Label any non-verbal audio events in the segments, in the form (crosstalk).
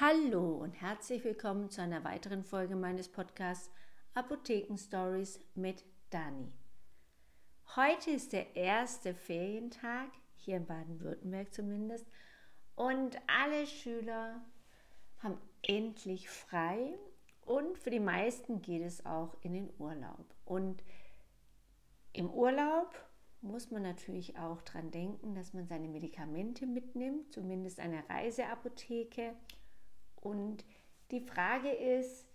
Hallo und herzlich willkommen zu einer weiteren Folge meines Podcasts Apotheken Stories mit Dani. Heute ist der erste Ferientag, hier in Baden-Württemberg zumindest, und alle Schüler haben endlich frei und für die meisten geht es auch in den Urlaub. Und im Urlaub muss man natürlich auch daran denken, dass man seine Medikamente mitnimmt, zumindest eine Reiseapotheke. Und die Frage ist,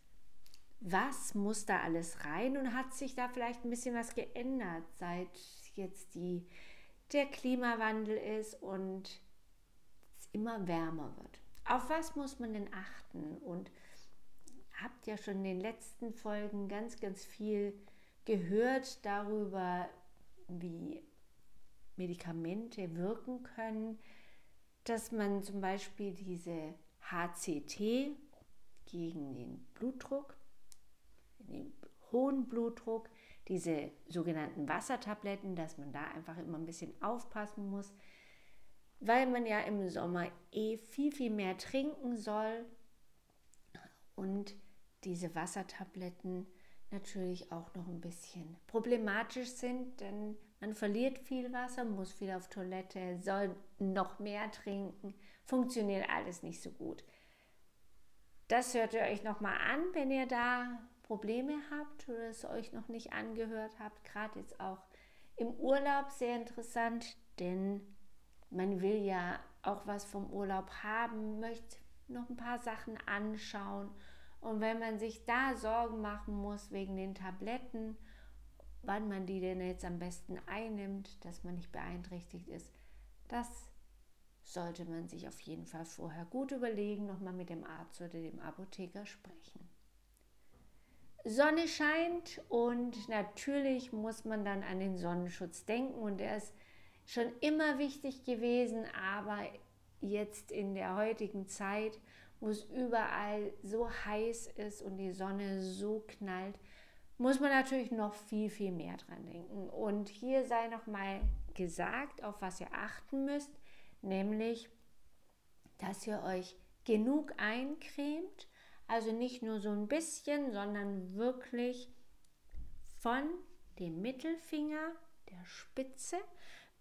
was muss da alles rein und hat sich da vielleicht ein bisschen was geändert, seit jetzt die, der Klimawandel ist und es immer wärmer wird? Auf was muss man denn achten? Und habt ja schon in den letzten Folgen ganz, ganz viel gehört darüber, wie Medikamente wirken können, dass man zum Beispiel diese HCT gegen den Blutdruck, den hohen Blutdruck, diese sogenannten Wassertabletten, dass man da einfach immer ein bisschen aufpassen muss, weil man ja im Sommer eh viel, viel mehr trinken soll und diese Wassertabletten natürlich auch noch ein bisschen problematisch sind, denn man verliert viel Wasser, muss viel auf Toilette, soll noch mehr trinken, funktioniert alles nicht so gut. Das hört ihr euch nochmal an, wenn ihr da Probleme habt oder es euch noch nicht angehört habt. Gerade jetzt auch im Urlaub sehr interessant, denn man will ja auch was vom Urlaub haben, möchte noch ein paar Sachen anschauen und wenn man sich da Sorgen machen muss wegen den Tabletten, wann man die denn jetzt am besten einnimmt, dass man nicht beeinträchtigt ist, das sollte man sich auf jeden Fall vorher gut überlegen, nochmal mit dem Arzt oder dem Apotheker sprechen. Sonne scheint und natürlich muss man dann an den Sonnenschutz denken und der ist schon immer wichtig gewesen, aber jetzt in der heutigen Zeit wo es überall so heiß ist und die Sonne so knallt, muss man natürlich noch viel, viel mehr dran denken. Und hier sei noch mal gesagt, auf was ihr achten müsst, nämlich, dass ihr euch genug eincremt, also nicht nur so ein bisschen, sondern wirklich von dem Mittelfinger, der Spitze,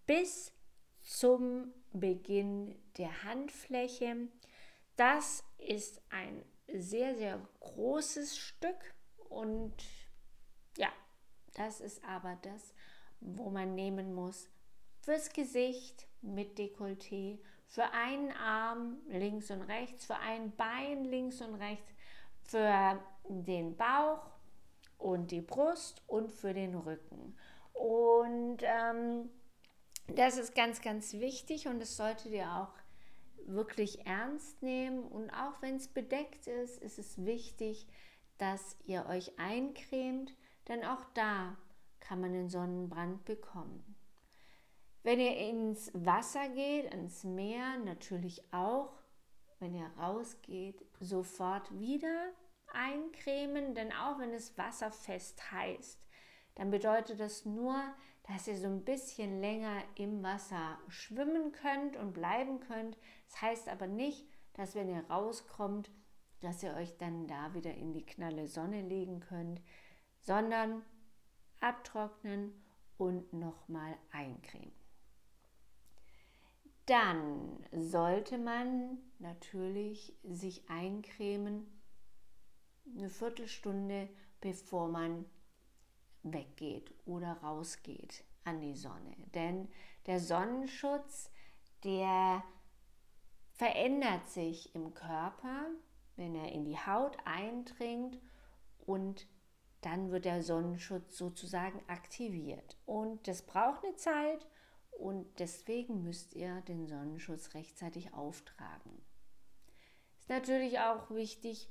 bis zum Beginn der Handfläche. Das ist ein sehr, sehr großes Stück und ja, das ist aber das, wo man nehmen muss fürs Gesicht mit Dekolleté, für einen Arm links und rechts, für ein Bein links und rechts, für den Bauch und die Brust und für den Rücken. Und ähm, das ist ganz, ganz wichtig und das solltet ihr auch wirklich ernst nehmen und auch wenn es bedeckt ist, ist es wichtig, dass ihr euch eincremt, denn auch da kann man den Sonnenbrand bekommen. Wenn ihr ins Wasser geht, ins Meer, natürlich auch, wenn ihr rausgeht, sofort wieder eincremen, denn auch wenn es wasserfest heißt, dann bedeutet das nur, dass ihr so ein bisschen länger im Wasser schwimmen könnt und bleiben könnt. Das heißt aber nicht, dass wenn ihr rauskommt, dass ihr euch dann da wieder in die knalle Sonne legen könnt, sondern abtrocknen und nochmal eincremen. Dann sollte man natürlich sich eincremen eine Viertelstunde bevor man weggeht oder rausgeht an die Sonne. Denn der Sonnenschutz, der verändert sich im Körper, wenn er in die Haut eindringt und dann wird der Sonnenschutz sozusagen aktiviert. Und das braucht eine Zeit und deswegen müsst ihr den Sonnenschutz rechtzeitig auftragen. Ist natürlich auch wichtig,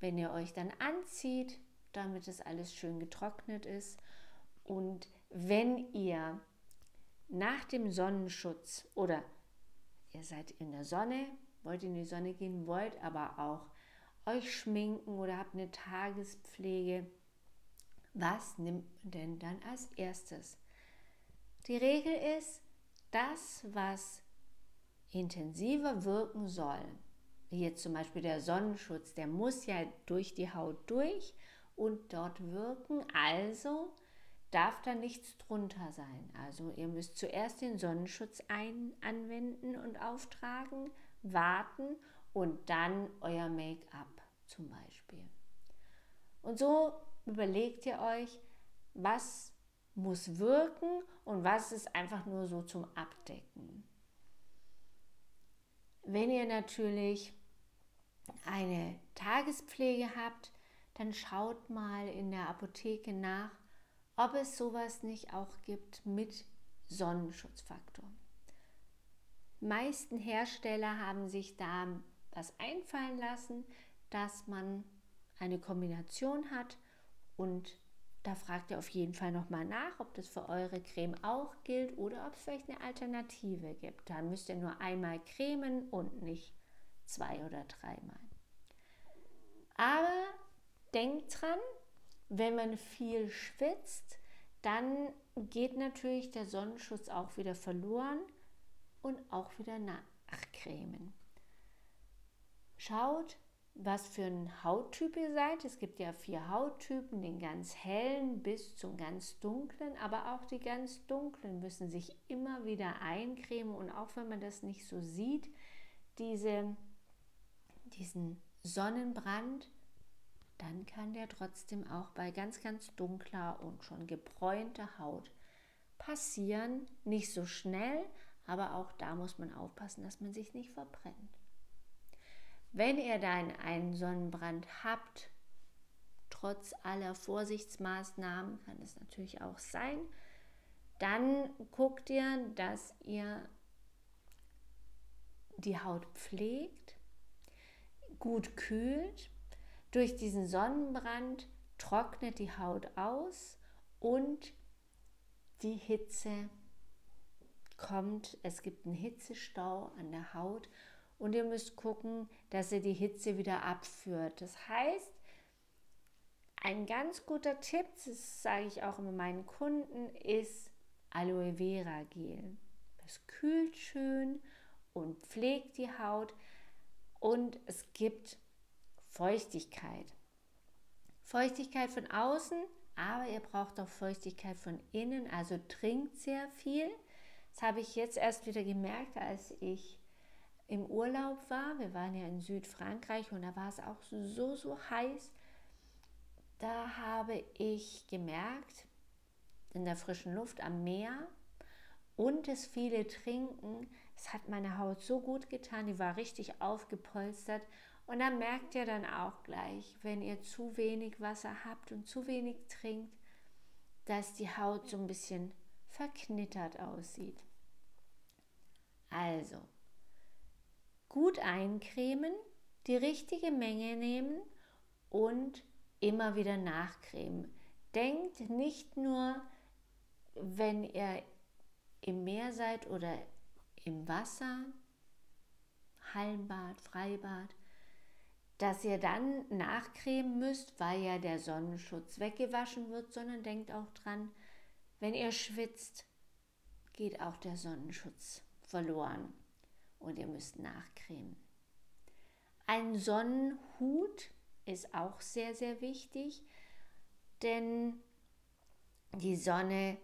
wenn ihr euch dann anzieht, damit es alles schön getrocknet ist. Und wenn ihr nach dem Sonnenschutz oder ihr seid in der Sonne, wollt in die Sonne gehen, wollt aber auch euch schminken oder habt eine Tagespflege, was nimmt man denn dann als erstes? Die Regel ist, das, was intensiver wirken soll, hier zum Beispiel der Sonnenschutz, der muss ja durch die Haut durch und dort wirken. Also darf da nichts drunter sein. Also ihr müsst zuerst den Sonnenschutz ein anwenden und auftragen, warten und dann euer Make-up zum Beispiel. Und so überlegt ihr euch, was muss wirken und was ist einfach nur so zum Abdecken. Wenn ihr natürlich eine Tagespflege habt, dann schaut mal in der Apotheke nach, ob es sowas nicht auch gibt mit Sonnenschutzfaktor. Die meisten Hersteller haben sich da was einfallen lassen, dass man eine Kombination hat und da fragt ihr auf jeden Fall nochmal nach, ob das für eure Creme auch gilt oder ob es vielleicht eine Alternative gibt. Da müsst ihr nur einmal cremen und nicht zwei oder dreimal. Aber denkt dran, wenn man viel schwitzt, dann geht natürlich der Sonnenschutz auch wieder verloren und auch wieder nachcremen. Schaut, was für ein Hauttyp ihr seid. Es gibt ja vier Hauttypen, den ganz hellen bis zum ganz dunklen, aber auch die ganz dunklen müssen sich immer wieder eincremen und auch wenn man das nicht so sieht, diese, diesen Sonnenbrand, dann kann der trotzdem auch bei ganz, ganz dunkler und schon gebräunter Haut passieren. Nicht so schnell, aber auch da muss man aufpassen, dass man sich nicht verbrennt. Wenn ihr dann einen Sonnenbrand habt, trotz aller Vorsichtsmaßnahmen, kann es natürlich auch sein, dann guckt ihr, dass ihr die Haut pflegt, gut kühlt. Durch diesen Sonnenbrand trocknet die Haut aus und die Hitze kommt. Es gibt einen Hitzestau an der Haut und ihr müsst gucken, dass ihr die Hitze wieder abführt. Das heißt, ein ganz guter Tipp, das sage ich auch immer meinen Kunden, ist Aloe Vera Gel. Das kühlt schön und pflegt die Haut und es gibt Feuchtigkeit. Feuchtigkeit von außen, aber ihr braucht auch Feuchtigkeit von innen, also trinkt sehr viel. Das habe ich jetzt erst wieder gemerkt, als ich im Urlaub war. Wir waren ja in Südfrankreich und da war es auch so, so heiß. Da habe ich gemerkt, in der frischen Luft am Meer und das viele Trinken, es hat meine Haut so gut getan, die war richtig aufgepolstert. Und dann merkt ihr dann auch gleich, wenn ihr zu wenig Wasser habt und zu wenig trinkt, dass die Haut so ein bisschen verknittert aussieht. Also, gut eincremen, die richtige Menge nehmen und immer wieder nachcremen. Denkt nicht nur, wenn ihr im Meer seid oder im Wasser, Hallenbad, Freibad, dass ihr dann nachcremen müsst, weil ja der Sonnenschutz weggewaschen wird, sondern denkt auch dran, wenn ihr schwitzt, geht auch der Sonnenschutz verloren und ihr müsst nachcremen. Ein Sonnenhut ist auch sehr, sehr wichtig, denn die Sonne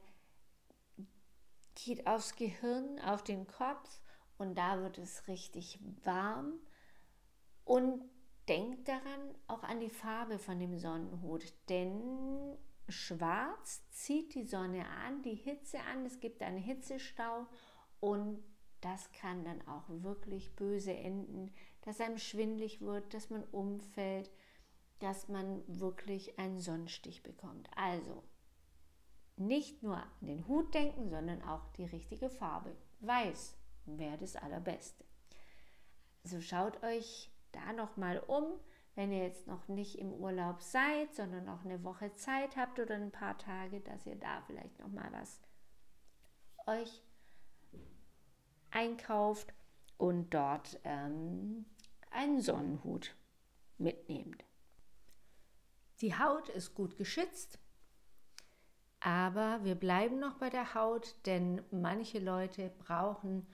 geht aufs Gehirn, auf den Kopf und da wird es richtig warm. Und denkt daran auch an die Farbe von dem Sonnenhut, denn schwarz zieht die Sonne an, die Hitze an, es gibt einen Hitzestau und das kann dann auch wirklich böse enden, dass einem schwindlig wird, dass man umfällt, dass man wirklich einen Sonnenstich bekommt. Also nicht nur an den Hut denken, sondern auch die richtige Farbe. Weiß wäre das allerbeste. Also schaut euch da noch mal um, wenn ihr jetzt noch nicht im Urlaub seid, sondern noch eine Woche Zeit habt oder ein paar Tage, dass ihr da vielleicht noch mal was euch einkauft und dort ähm, einen Sonnenhut mitnehmt. Die Haut ist gut geschützt, aber wir bleiben noch bei der Haut, denn manche Leute brauchen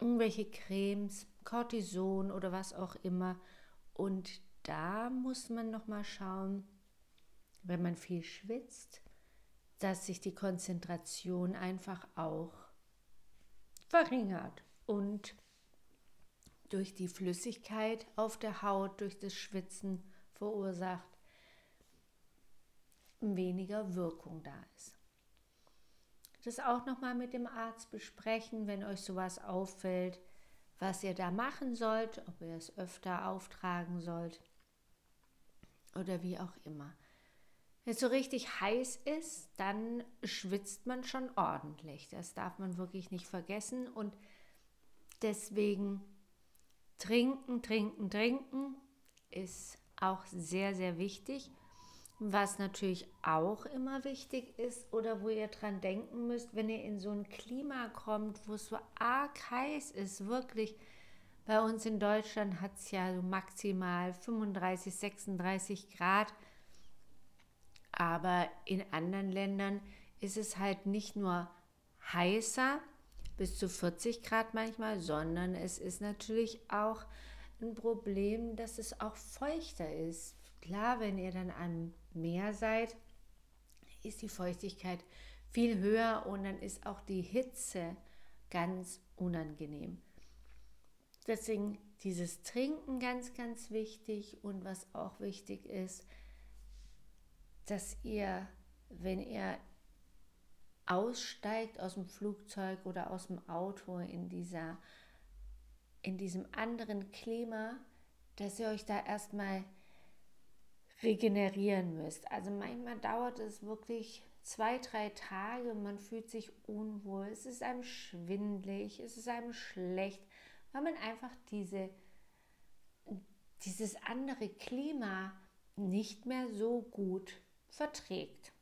irgendwelche Cremes, Cortison oder was auch immer. Und da muss man noch mal schauen, wenn man viel schwitzt, dass sich die Konzentration einfach auch verringert und durch die Flüssigkeit auf der Haut, durch das Schwitzen verursacht, weniger Wirkung da ist. Das auch nochmal mit dem Arzt besprechen, wenn euch sowas auffällt, was ihr da machen sollt, ob ihr es öfter auftragen sollt oder wie auch immer. Wenn es so richtig heiß ist, dann schwitzt man schon ordentlich. Das darf man wirklich nicht vergessen. Und deswegen trinken, trinken, trinken ist auch sehr, sehr wichtig. Was natürlich auch immer wichtig ist oder wo ihr dran denken müsst, wenn ihr in so ein Klima kommt, wo es so arg heiß ist, wirklich. Bei uns in Deutschland hat es ja so maximal 35, 36 Grad. Aber in anderen Ländern ist es halt nicht nur heißer, bis zu 40 Grad manchmal, sondern es ist natürlich auch ein Problem, dass es auch feuchter ist. Klar, wenn ihr dann am Meer seid, ist die Feuchtigkeit viel höher und dann ist auch die Hitze ganz unangenehm. Deswegen dieses Trinken ganz, ganz wichtig und was auch wichtig ist, dass ihr, wenn ihr aussteigt aus dem Flugzeug oder aus dem Auto in dieser in diesem anderen Klima, dass ihr euch da erstmal regenerieren müsst. Also manchmal dauert es wirklich zwei, drei Tage, man fühlt sich unwohl, es ist einem schwindlig, es ist einem schlecht, weil man einfach diese, dieses andere Klima nicht mehr so gut verträgt,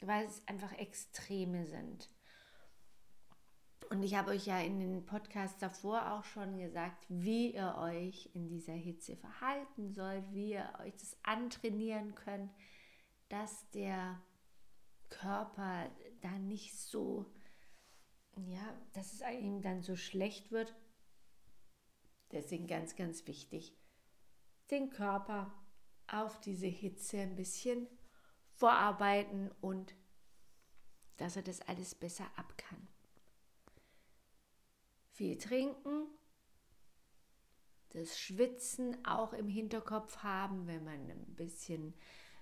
weil es einfach Extreme sind. Und ich habe euch ja in den Podcasts davor auch schon gesagt, wie ihr euch in dieser Hitze verhalten sollt, wie ihr euch das antrainieren könnt, dass der Körper da nicht so, ja, dass es ihm dann so schlecht wird. Deswegen ganz, ganz wichtig, den Körper auf diese Hitze ein bisschen vorarbeiten und dass er das alles besser ab kann. Viel trinken, das Schwitzen auch im Hinterkopf haben, wenn man ein bisschen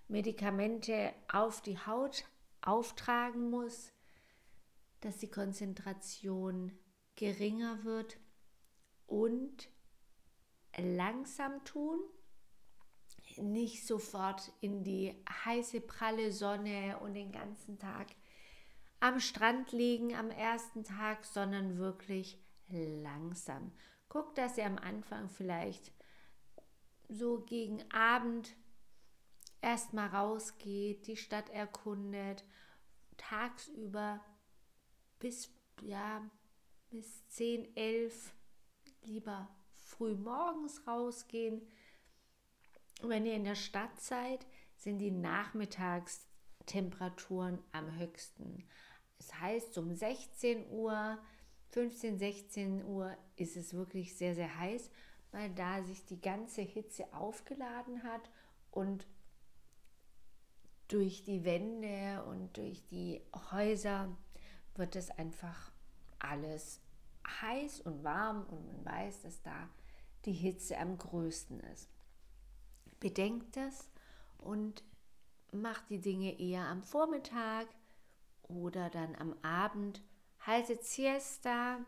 Medikamente auf die Haut auftragen muss, dass die Konzentration geringer wird und langsam tun, nicht sofort in die heiße pralle Sonne und den ganzen Tag am Strand liegen am ersten Tag, sondern wirklich langsam. Guckt, dass ihr am Anfang vielleicht so gegen Abend erstmal rausgeht, die Stadt erkundet, tagsüber bis ja bis 10, 11 lieber früh morgens rausgehen. Wenn ihr in der Stadt seid, sind die Nachmittagstemperaturen am höchsten. Das heißt, um 16 Uhr 15, 16 Uhr ist es wirklich sehr, sehr heiß, weil da sich die ganze Hitze aufgeladen hat und durch die Wände und durch die Häuser wird es einfach alles heiß und warm und man weiß, dass da die Hitze am größten ist. Bedenkt das und macht die Dinge eher am Vormittag oder dann am Abend haltet Siesta,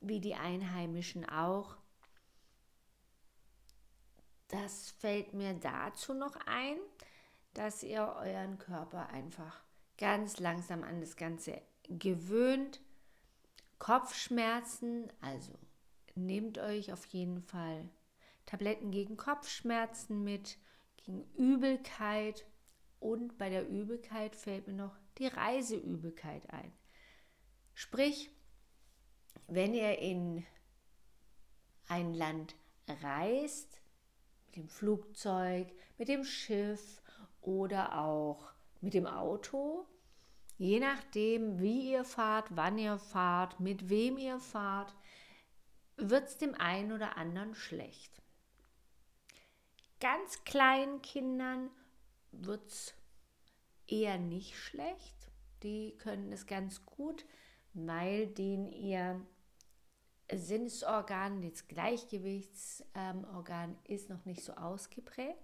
wie die Einheimischen auch. Das fällt mir dazu noch ein, dass ihr euren Körper einfach ganz langsam an das Ganze gewöhnt. Kopfschmerzen, also nehmt euch auf jeden Fall Tabletten gegen Kopfschmerzen mit, gegen Übelkeit und bei der Übelkeit fällt mir noch die Reiseübelkeit ein. Sprich, wenn ihr in ein Land reist, mit dem Flugzeug, mit dem Schiff oder auch mit dem Auto, je nachdem, wie ihr fahrt, wann ihr fahrt, mit wem ihr fahrt, wird es dem einen oder anderen schlecht. Ganz kleinen Kindern wird es eher nicht schlecht. Die können es ganz gut, weil denen ihr Sinnesorgan, das Gleichgewichtsorgan ist noch nicht so ausgeprägt.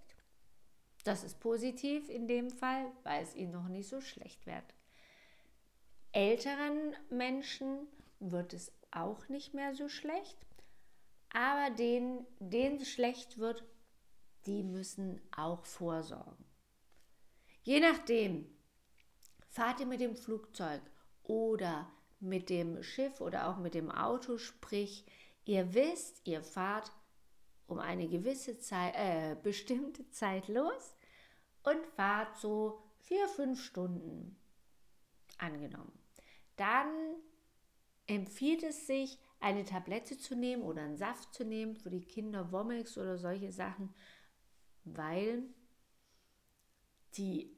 Das ist positiv in dem Fall, weil es ihnen noch nicht so schlecht wird. Älteren Menschen wird es auch nicht mehr so schlecht, aber denen, denen es schlecht wird, die müssen auch vorsorgen. Je nachdem, fahrt ihr mit dem Flugzeug oder mit dem Schiff oder auch mit dem Auto, sprich, ihr wisst, ihr fahrt um eine gewisse Zeit, äh, (laughs) bestimmte Zeit los und fahrt so vier, fünf Stunden angenommen. Dann empfiehlt es sich, eine Tablette zu nehmen oder einen Saft zu nehmen für die Kinder, Womex oder solche Sachen, weil die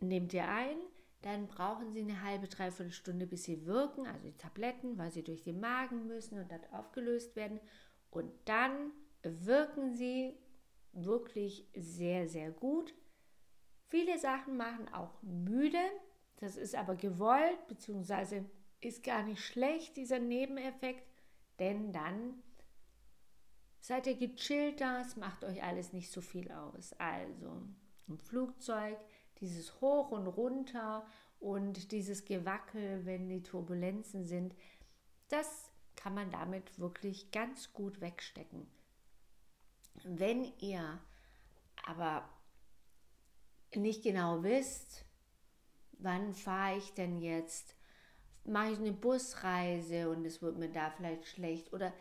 nehmt ihr ein, dann brauchen sie eine halbe, dreiviertel Stunde, bis sie wirken, also die Tabletten, weil sie durch den Magen müssen und dann aufgelöst werden. Und dann wirken sie wirklich sehr, sehr gut. Viele Sachen machen auch müde, das ist aber gewollt, beziehungsweise ist gar nicht schlecht, dieser Nebeneffekt, denn dann seid ihr gechillter, es macht euch alles nicht so viel aus. Also im Flugzeug dieses Hoch und Runter und dieses Gewackel, wenn die Turbulenzen sind, das kann man damit wirklich ganz gut wegstecken. Wenn ihr aber nicht genau wisst, wann fahre ich denn jetzt, mache ich eine Busreise und es wird mir da vielleicht schlecht oder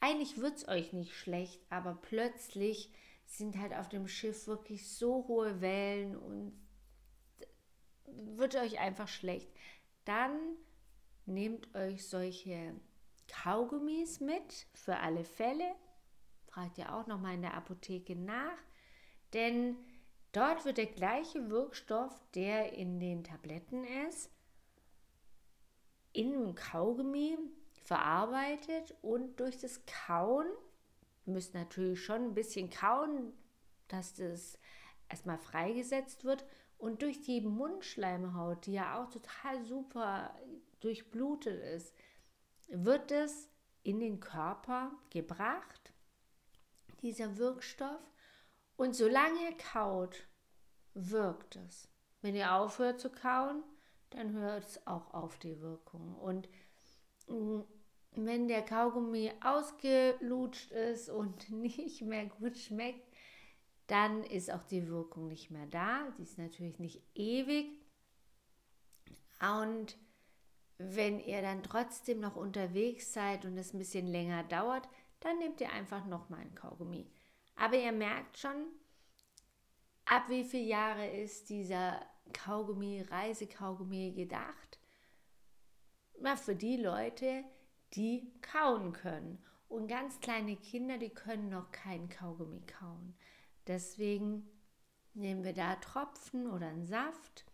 eigentlich wird es euch nicht schlecht, aber plötzlich sind halt auf dem Schiff wirklich so hohe Wellen und wird euch einfach schlecht. Dann nehmt euch solche Kaugummis mit für alle Fälle. Fragt ihr auch noch mal in der Apotheke nach, denn dort wird der gleiche Wirkstoff, der in den Tabletten ist, in Kaugummi verarbeitet und durch das Kauen, müsst natürlich schon ein bisschen kauen, dass das erstmal freigesetzt wird und durch die Mundschleimhaut, die ja auch total super durchblutet ist, wird es in den Körper gebracht, dieser Wirkstoff. Und solange ihr kaut, wirkt es. Wenn ihr aufhört zu kauen, dann hört es auch auf die Wirkung. Und mm, wenn der Kaugummi ausgelutscht ist und (laughs) nicht mehr gut schmeckt, dann ist auch die Wirkung nicht mehr da. Die ist natürlich nicht ewig. Und wenn ihr dann trotzdem noch unterwegs seid und es ein bisschen länger dauert, dann nehmt ihr einfach nochmal ein Kaugummi. Aber ihr merkt schon, ab wie viele Jahre ist dieser Kaugummi, Reisekaugummi gedacht? Na, für die Leute, die kauen können. Und ganz kleine Kinder, die können noch kein Kaugummi kauen. Deswegen nehmen wir da Tropfen oder einen Saft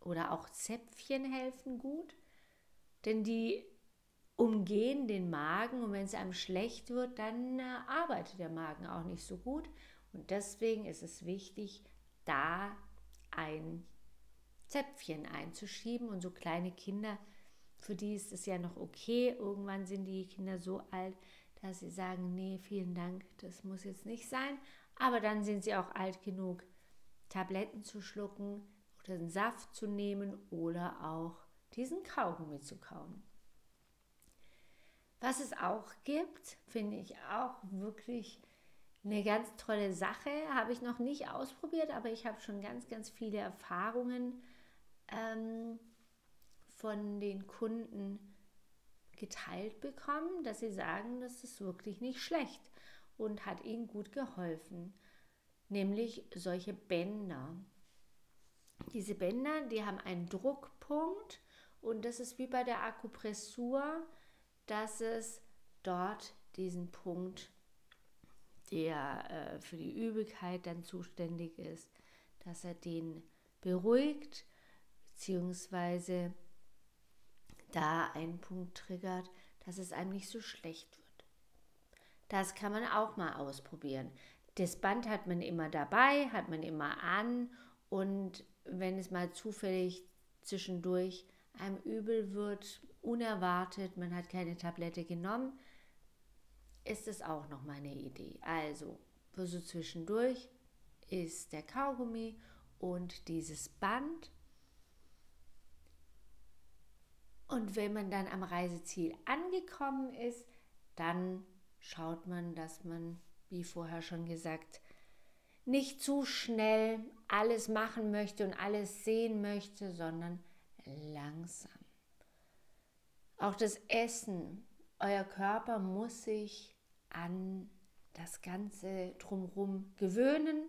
oder auch Zäpfchen helfen gut, denn die umgehen den Magen und wenn es einem schlecht wird, dann äh, arbeitet der Magen auch nicht so gut und deswegen ist es wichtig, da ein Zäpfchen einzuschieben und so kleine Kinder, für die ist es ja noch okay. Irgendwann sind die Kinder so alt, dass sie sagen, nee, vielen Dank, das muss jetzt nicht sein. Aber dann sind sie auch alt genug, Tabletten zu schlucken oder einen Saft zu nehmen oder auch diesen Kaugummi zu kauen. Was es auch gibt, finde ich auch wirklich eine ganz tolle Sache. Habe ich noch nicht ausprobiert, aber ich habe schon ganz, ganz viele Erfahrungen ähm, von den Kunden geteilt bekommen, dass sie sagen, das ist wirklich nicht schlecht und hat ihnen gut geholfen, nämlich solche Bänder. Diese Bänder, die haben einen Druckpunkt und das ist wie bei der Akupressur, dass es dort diesen Punkt, der äh, für die Übelkeit dann zuständig ist, dass er den beruhigt, beziehungsweise da einen Punkt triggert, dass es einem nicht so schlecht wird. Das kann man auch mal ausprobieren. Das Band hat man immer dabei, hat man immer an und wenn es mal zufällig zwischendurch einem übel wird, unerwartet, man hat keine Tablette genommen, ist es auch noch mal eine Idee. Also für so zwischendurch ist der Kaugummi und dieses Band. Und wenn man dann am Reiseziel angekommen ist, dann schaut man, dass man, wie vorher schon gesagt, nicht zu schnell alles machen möchte und alles sehen möchte, sondern langsam. Auch das Essen, euer Körper muss sich an das Ganze drumherum gewöhnen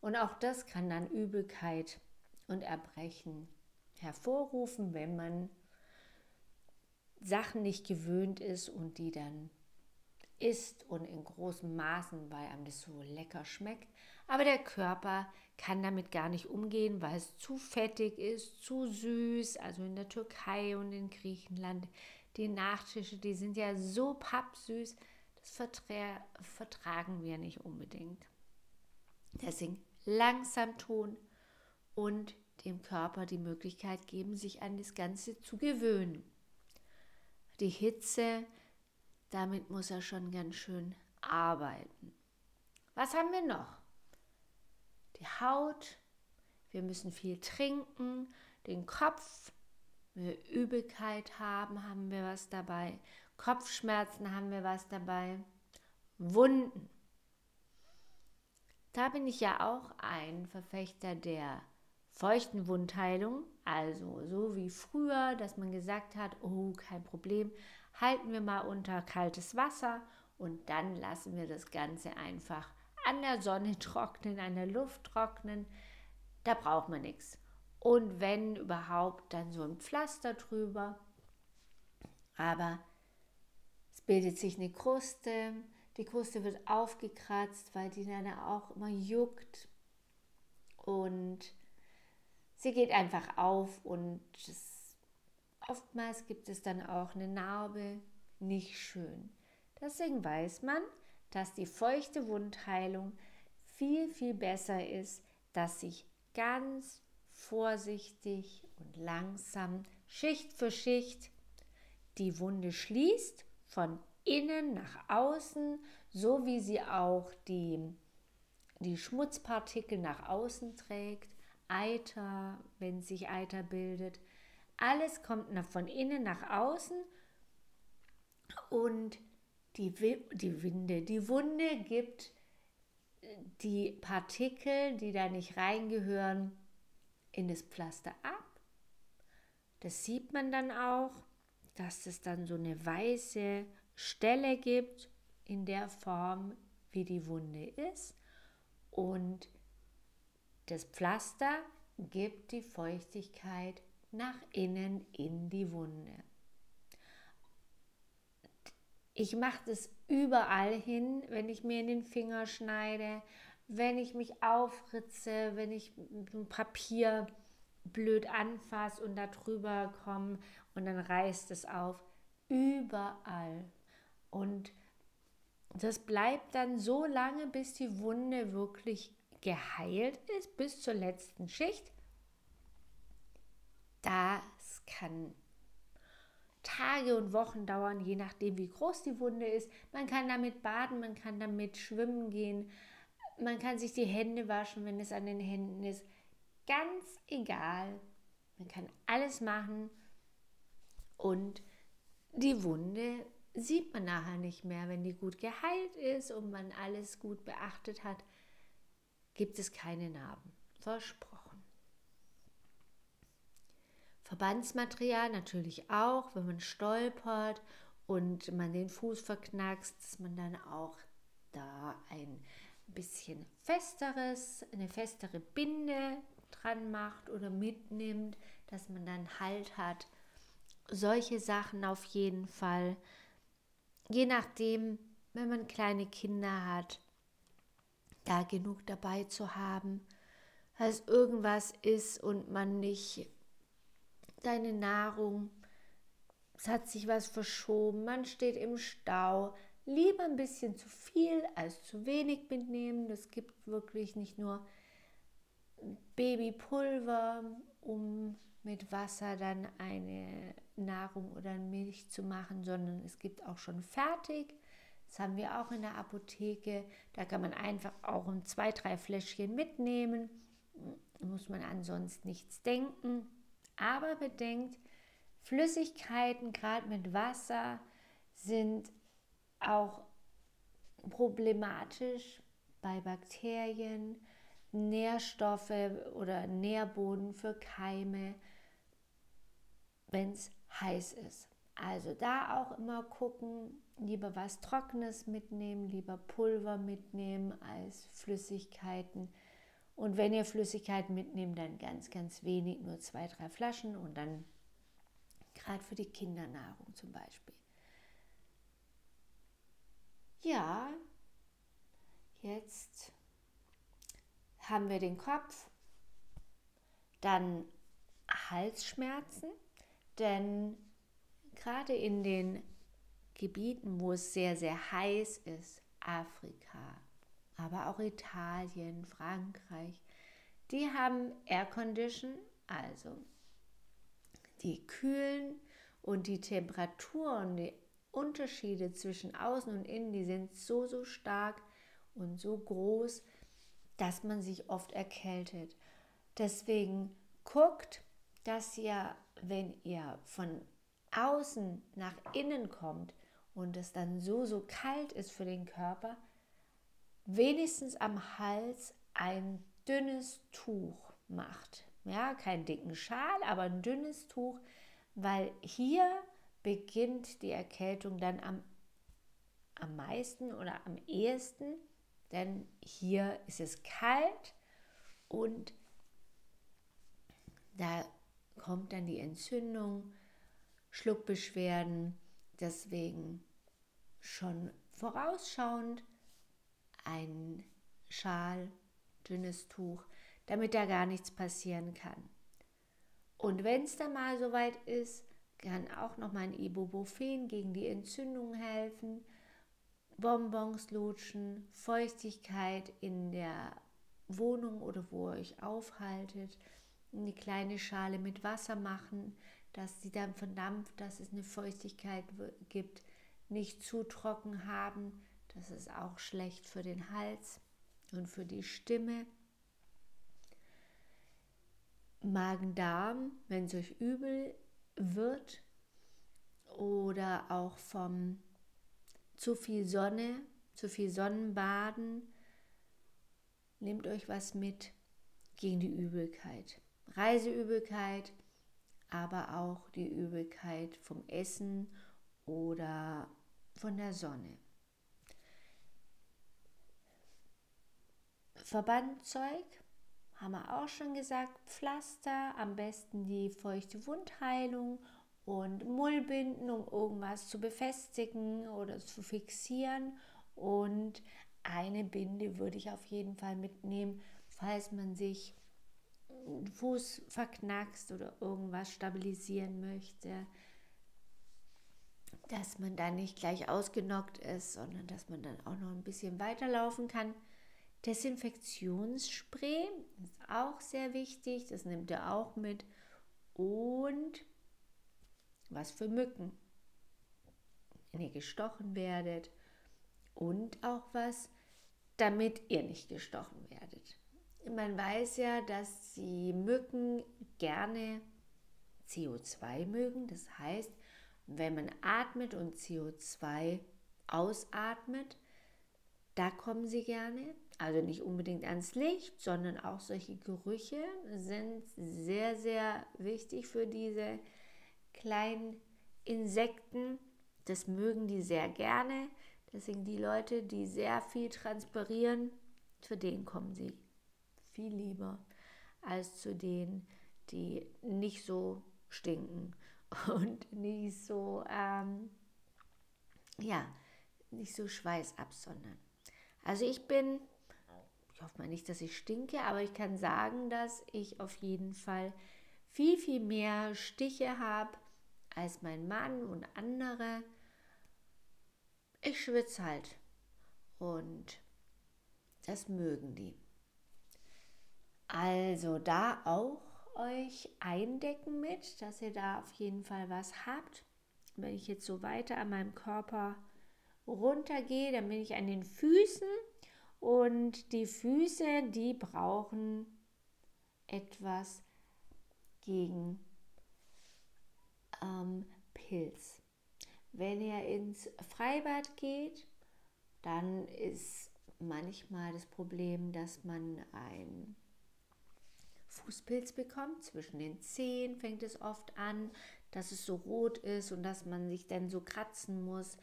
und auch das kann dann Übelkeit und Erbrechen hervorrufen, wenn man Sachen nicht gewöhnt ist und die dann isst und in großen Maßen, weil einem das so lecker schmeckt. Aber der Körper kann damit gar nicht umgehen, weil es zu fettig ist, zu süß. Also in der Türkei und in Griechenland, die Nachtische, die sind ja so pappsüß, das vertra vertragen wir nicht unbedingt. Deswegen langsam tun und dem Körper die Möglichkeit geben, sich an das Ganze zu gewöhnen. Die Hitze, damit muss er schon ganz schön arbeiten. Was haben wir noch? Die Haut, wir müssen viel trinken, den Kopf, wir Übelkeit haben, haben wir was dabei. Kopfschmerzen haben wir was dabei. Wunden. Da bin ich ja auch ein Verfechter der feuchten Wundheilung, also so wie früher, dass man gesagt hat, oh, kein Problem, halten wir mal unter kaltes Wasser und dann lassen wir das Ganze einfach an der Sonne trocknen, an der Luft trocknen. Da braucht man nichts. Und wenn überhaupt, dann so ein Pflaster drüber. Aber es bildet sich eine Kruste. Die Kruste wird aufgekratzt, weil die dann auch immer juckt. Und sie geht einfach auf und es Oftmals gibt es dann auch eine Narbe, nicht schön. Deswegen weiß man, dass die feuchte Wundheilung viel, viel besser ist, dass sich ganz vorsichtig und langsam, Schicht für Schicht, die Wunde schließt, von innen nach außen, so wie sie auch die, die Schmutzpartikel nach außen trägt, Eiter, wenn sich Eiter bildet, alles kommt von innen nach außen und die, die Winde, die Wunde gibt die Partikel, die da nicht reingehören, in das Pflaster ab. Das sieht man dann auch, dass es dann so eine weiße Stelle gibt in der Form, wie die Wunde ist. Und das Pflaster gibt die Feuchtigkeit nach innen in die Wunde. Ich mache das überall hin, wenn ich mir in den Finger schneide, wenn ich mich aufritze, wenn ich ein Papier blöd anfasse und da drüber komme und dann reißt es auf. Überall. Und das bleibt dann so lange, bis die Wunde wirklich geheilt ist, bis zur letzten Schicht. Das kann Tage und Wochen dauern, je nachdem, wie groß die Wunde ist. Man kann damit baden, man kann damit schwimmen gehen, man kann sich die Hände waschen, wenn es an den Händen ist. Ganz egal. Man kann alles machen und die Wunde sieht man nachher nicht mehr. Wenn die gut geheilt ist und man alles gut beachtet hat, gibt es keine Narben. Versprochen. Verbandsmaterial natürlich auch, wenn man stolpert und man den Fuß verknackst, dass man dann auch da ein bisschen festeres, eine festere Binde dran macht oder mitnimmt, dass man dann Halt hat. Solche Sachen auf jeden Fall. Je nachdem, wenn man kleine Kinder hat, da genug dabei zu haben, als irgendwas ist und man nicht deine Nahrung, es hat sich was verschoben, man steht im Stau, lieber ein bisschen zu viel als zu wenig mitnehmen. Das gibt wirklich nicht nur Babypulver, um mit Wasser dann eine Nahrung oder Milch zu machen, sondern es gibt auch schon fertig. Das haben wir auch in der Apotheke. Da kann man einfach auch um zwei, drei Fläschchen mitnehmen. Muss man ansonsten nichts denken. Aber bedenkt, Flüssigkeiten, gerade mit Wasser, sind auch problematisch bei Bakterien, Nährstoffe oder Nährboden für Keime, wenn es heiß ist. Also da auch immer gucken, lieber was Trockenes mitnehmen, lieber Pulver mitnehmen als Flüssigkeiten. Und wenn ihr Flüssigkeiten mitnehmt, dann ganz, ganz wenig, nur zwei, drei Flaschen und dann gerade für die Kindernahrung zum Beispiel. Ja, jetzt haben wir den Kopf, dann Halsschmerzen, denn gerade in den Gebieten, wo es sehr, sehr heiß ist, Afrika, aber auch Italien, Frankreich, die haben Air Condition, also die kühlen und die Temperaturen, die Unterschiede zwischen außen und innen, die sind so, so stark und so groß, dass man sich oft erkältet. Deswegen guckt, dass ihr, wenn ihr von außen nach innen kommt und es dann so, so kalt ist für den Körper, wenigstens am Hals ein dünnes Tuch macht. Ja, keinen dicken Schal, aber ein dünnes Tuch, weil hier beginnt die Erkältung dann am, am meisten oder am ehesten, denn hier ist es kalt und da kommt dann die Entzündung, Schluckbeschwerden, deswegen schon vorausschauend ein Schal, dünnes Tuch, damit da gar nichts passieren kann. Und wenn es dann mal soweit ist, kann auch noch mal ein Ibuprofen gegen die Entzündung helfen. Bonbons lutschen, Feuchtigkeit in der Wohnung oder wo ihr euch aufhaltet, eine kleine Schale mit Wasser machen, dass sie dann verdampft, dass es eine Feuchtigkeit gibt, nicht zu trocken haben, das ist auch schlecht für den Hals und für die Stimme. Magen-Darm, wenn es euch übel wird oder auch vom zu viel Sonne, zu viel Sonnenbaden, nehmt euch was mit gegen die Übelkeit. Reiseübelkeit, aber auch die Übelkeit vom Essen oder von der Sonne. Verbandzeug haben wir auch schon gesagt, Pflaster, am besten die feuchte Wundheilung und Mullbinden, um irgendwas zu befestigen oder zu fixieren. Und eine Binde würde ich auf jeden Fall mitnehmen, falls man sich Fuß verknackst oder irgendwas stabilisieren möchte, dass man dann nicht gleich ausgenockt ist, sondern dass man dann auch noch ein bisschen weiterlaufen kann. Desinfektionsspray ist auch sehr wichtig, das nimmt er auch mit. Und was für Mücken, wenn ihr gestochen werdet. Und auch was, damit ihr nicht gestochen werdet. Man weiß ja, dass die Mücken gerne CO2 mögen. Das heißt, wenn man atmet und CO2 ausatmet, da kommen sie gerne. Also nicht unbedingt ans Licht, sondern auch solche Gerüche sind sehr, sehr wichtig für diese kleinen Insekten. Das mögen die sehr gerne. Deswegen die Leute, die sehr viel transpirieren, zu denen kommen sie viel lieber als zu denen, die nicht so stinken und nicht so, ähm, ja, nicht so Schweiß absondern. Also ich bin ich hoffe mal nicht, dass ich stinke, aber ich kann sagen, dass ich auf jeden Fall viel, viel mehr Stiche habe als mein Mann und andere. ich schwitze halt. Und das mögen die. Also da auch euch eindecken mit, dass ihr da auf jeden Fall was habt. Wenn ich jetzt so weiter an meinem Körper runtergehe, dann bin ich an den Füßen und die Füße, die brauchen etwas gegen ähm, Pilz. Wenn ihr ins Freibad geht, dann ist manchmal das Problem, dass man ein Fußpilz bekommt. Zwischen den Zehen fängt es oft an, dass es so rot ist und dass man sich dann so kratzen muss.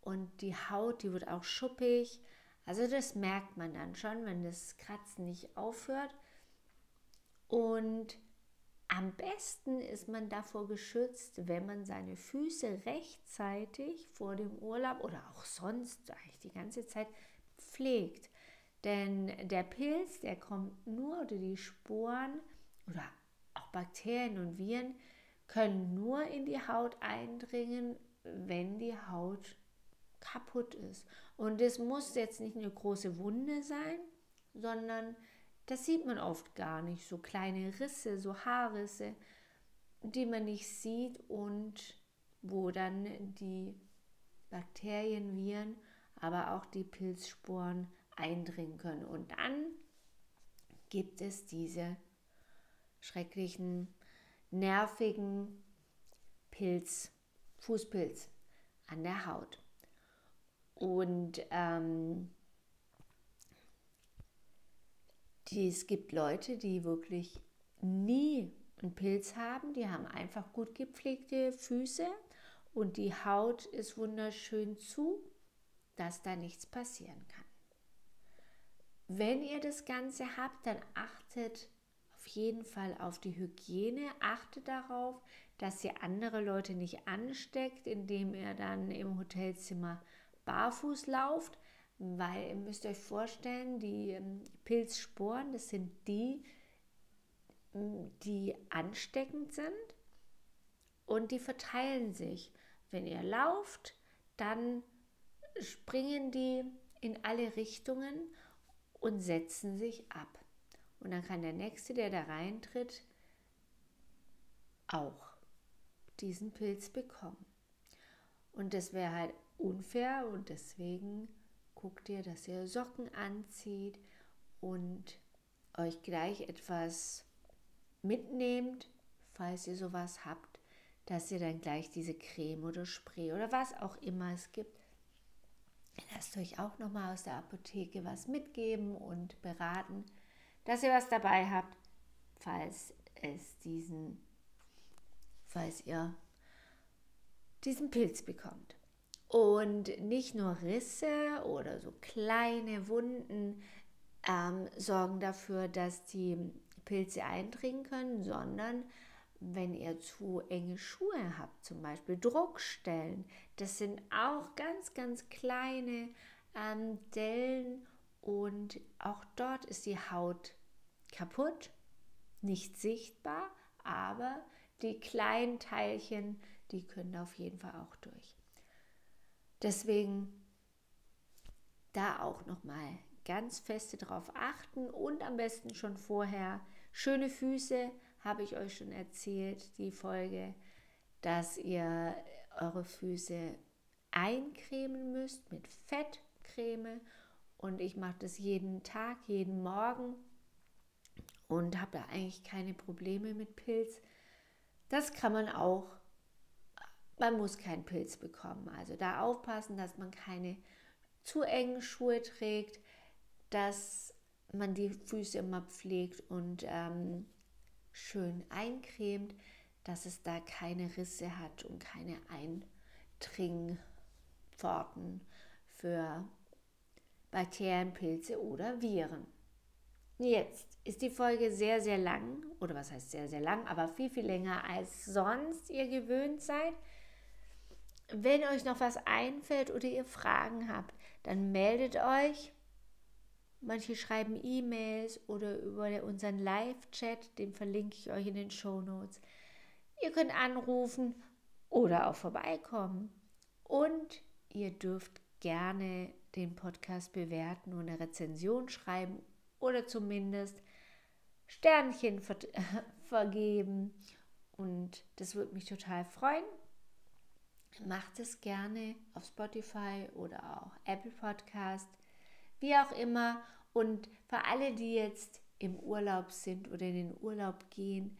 Und die Haut, die wird auch schuppig. Also das merkt man dann schon, wenn das Kratzen nicht aufhört. Und am besten ist man davor geschützt, wenn man seine Füße rechtzeitig vor dem Urlaub oder auch sonst eigentlich die ganze Zeit pflegt. Denn der Pilz, der kommt nur oder die Sporen oder auch Bakterien und Viren können nur in die Haut eindringen, wenn die Haut kaputt ist. Und es muss jetzt nicht eine große Wunde sein, sondern das sieht man oft gar nicht. So kleine Risse, so Haarrisse, die man nicht sieht und wo dann die Bakterien, Viren, aber auch die Pilzsporen eindringen können. Und dann gibt es diese schrecklichen, nervigen Pilz, Fußpilz an der Haut. Und ähm, die, es gibt Leute, die wirklich nie einen Pilz haben, die haben einfach gut gepflegte Füße und die Haut ist wunderschön zu, dass da nichts passieren kann. Wenn ihr das Ganze habt, dann achtet auf jeden Fall auf die Hygiene, achtet darauf, dass ihr andere Leute nicht ansteckt, indem ihr dann im Hotelzimmer barfuß lauft, weil ihr müsst euch vorstellen, die ähm, Pilzsporen, das sind die, die ansteckend sind und die verteilen sich. Wenn ihr lauft, dann springen die in alle Richtungen und setzen sich ab. Und dann kann der Nächste, der da reintritt, auch diesen Pilz bekommen. Und das wäre halt unfair und deswegen guckt ihr, dass ihr Socken anzieht und euch gleich etwas mitnehmt, falls ihr sowas habt, dass ihr dann gleich diese Creme oder Spray oder was auch immer es gibt, lasst euch auch nochmal aus der Apotheke was mitgeben und beraten, dass ihr was dabei habt, falls es diesen, falls ihr diesen Pilz bekommt. Und nicht nur Risse oder so kleine Wunden ähm, sorgen dafür, dass die Pilze eindringen können, sondern wenn ihr zu enge Schuhe habt, zum Beispiel Druckstellen, das sind auch ganz, ganz kleine ähm, Dellen und auch dort ist die Haut kaputt, nicht sichtbar, aber die kleinen Teilchen, die können auf jeden Fall auch durch. Deswegen da auch nochmal ganz feste drauf achten und am besten schon vorher schöne Füße, habe ich euch schon erzählt, die Folge, dass ihr eure Füße eincremen müsst mit Fettcreme und ich mache das jeden Tag, jeden Morgen und habe da eigentlich keine Probleme mit Pilz. Das kann man auch man muss keinen Pilz bekommen. Also da aufpassen, dass man keine zu engen Schuhe trägt, dass man die Füße immer pflegt und ähm, schön eincremt, dass es da keine Risse hat und keine Eindringpforten für Bakterien, Pilze oder Viren. Jetzt ist die Folge sehr, sehr lang, oder was heißt sehr, sehr lang, aber viel, viel länger als sonst ihr gewöhnt seid. Wenn euch noch was einfällt oder ihr Fragen habt, dann meldet euch. Manche schreiben E-Mails oder über unseren Live-Chat, den verlinke ich euch in den Show Notes. Ihr könnt anrufen oder auch vorbeikommen. Und ihr dürft gerne den Podcast bewerten und eine Rezension schreiben oder zumindest Sternchen ver (laughs) vergeben. Und das würde mich total freuen. Macht es gerne auf Spotify oder auch Apple Podcast, wie auch immer. Und für alle, die jetzt im Urlaub sind oder in den Urlaub gehen,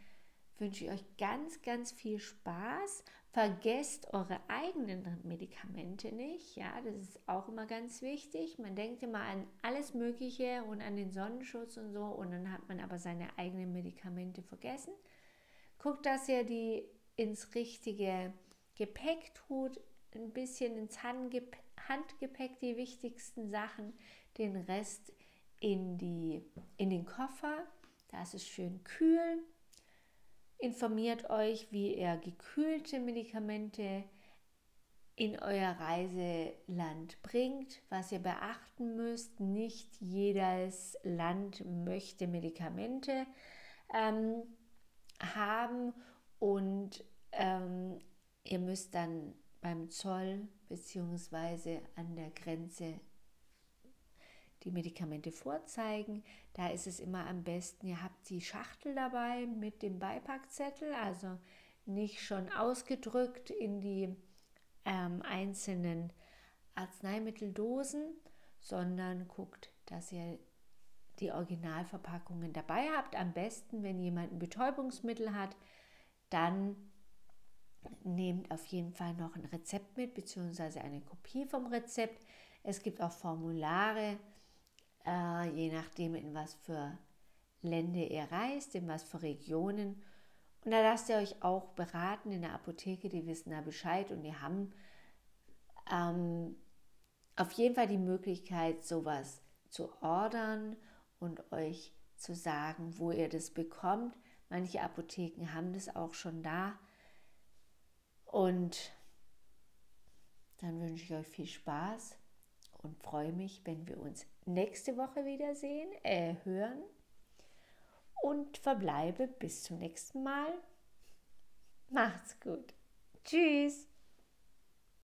wünsche ich euch ganz, ganz viel Spaß. Vergesst eure eigenen Medikamente nicht. Ja, das ist auch immer ganz wichtig. Man denkt immer an alles Mögliche und an den Sonnenschutz und so und dann hat man aber seine eigenen Medikamente vergessen. Guckt, dass ihr die ins richtige Gepäck tut, ein bisschen ins Handgepäck die wichtigsten Sachen, den Rest in, die, in den Koffer. Da ist es schön kühl. Informiert euch, wie ihr gekühlte Medikamente in euer Reiseland bringt, was ihr beachten müsst. Nicht jedes Land möchte Medikamente ähm, haben und ähm, ihr müsst dann beim Zoll bzw. an der Grenze die Medikamente vorzeigen. Da ist es immer am besten, ihr habt die Schachtel dabei mit dem Beipackzettel, also nicht schon ausgedrückt in die ähm, einzelnen Arzneimitteldosen, sondern guckt, dass ihr die Originalverpackungen dabei habt. Am besten, wenn jemand ein Betäubungsmittel hat, dann nehmt auf jeden Fall noch ein Rezept mit, beziehungsweise eine Kopie vom Rezept. Es gibt auch Formulare, äh, je nachdem, in was für Länder ihr reist, in was für Regionen. Und da lasst ihr euch auch beraten in der Apotheke, die wissen da Bescheid und die haben ähm, auf jeden Fall die Möglichkeit, sowas zu ordern und euch zu sagen, wo ihr das bekommt. Manche Apotheken haben das auch schon da. Und dann wünsche ich euch viel Spaß und freue mich, wenn wir uns nächste Woche wiedersehen, äh, hören und verbleibe bis zum nächsten Mal. Macht's gut. Tschüss.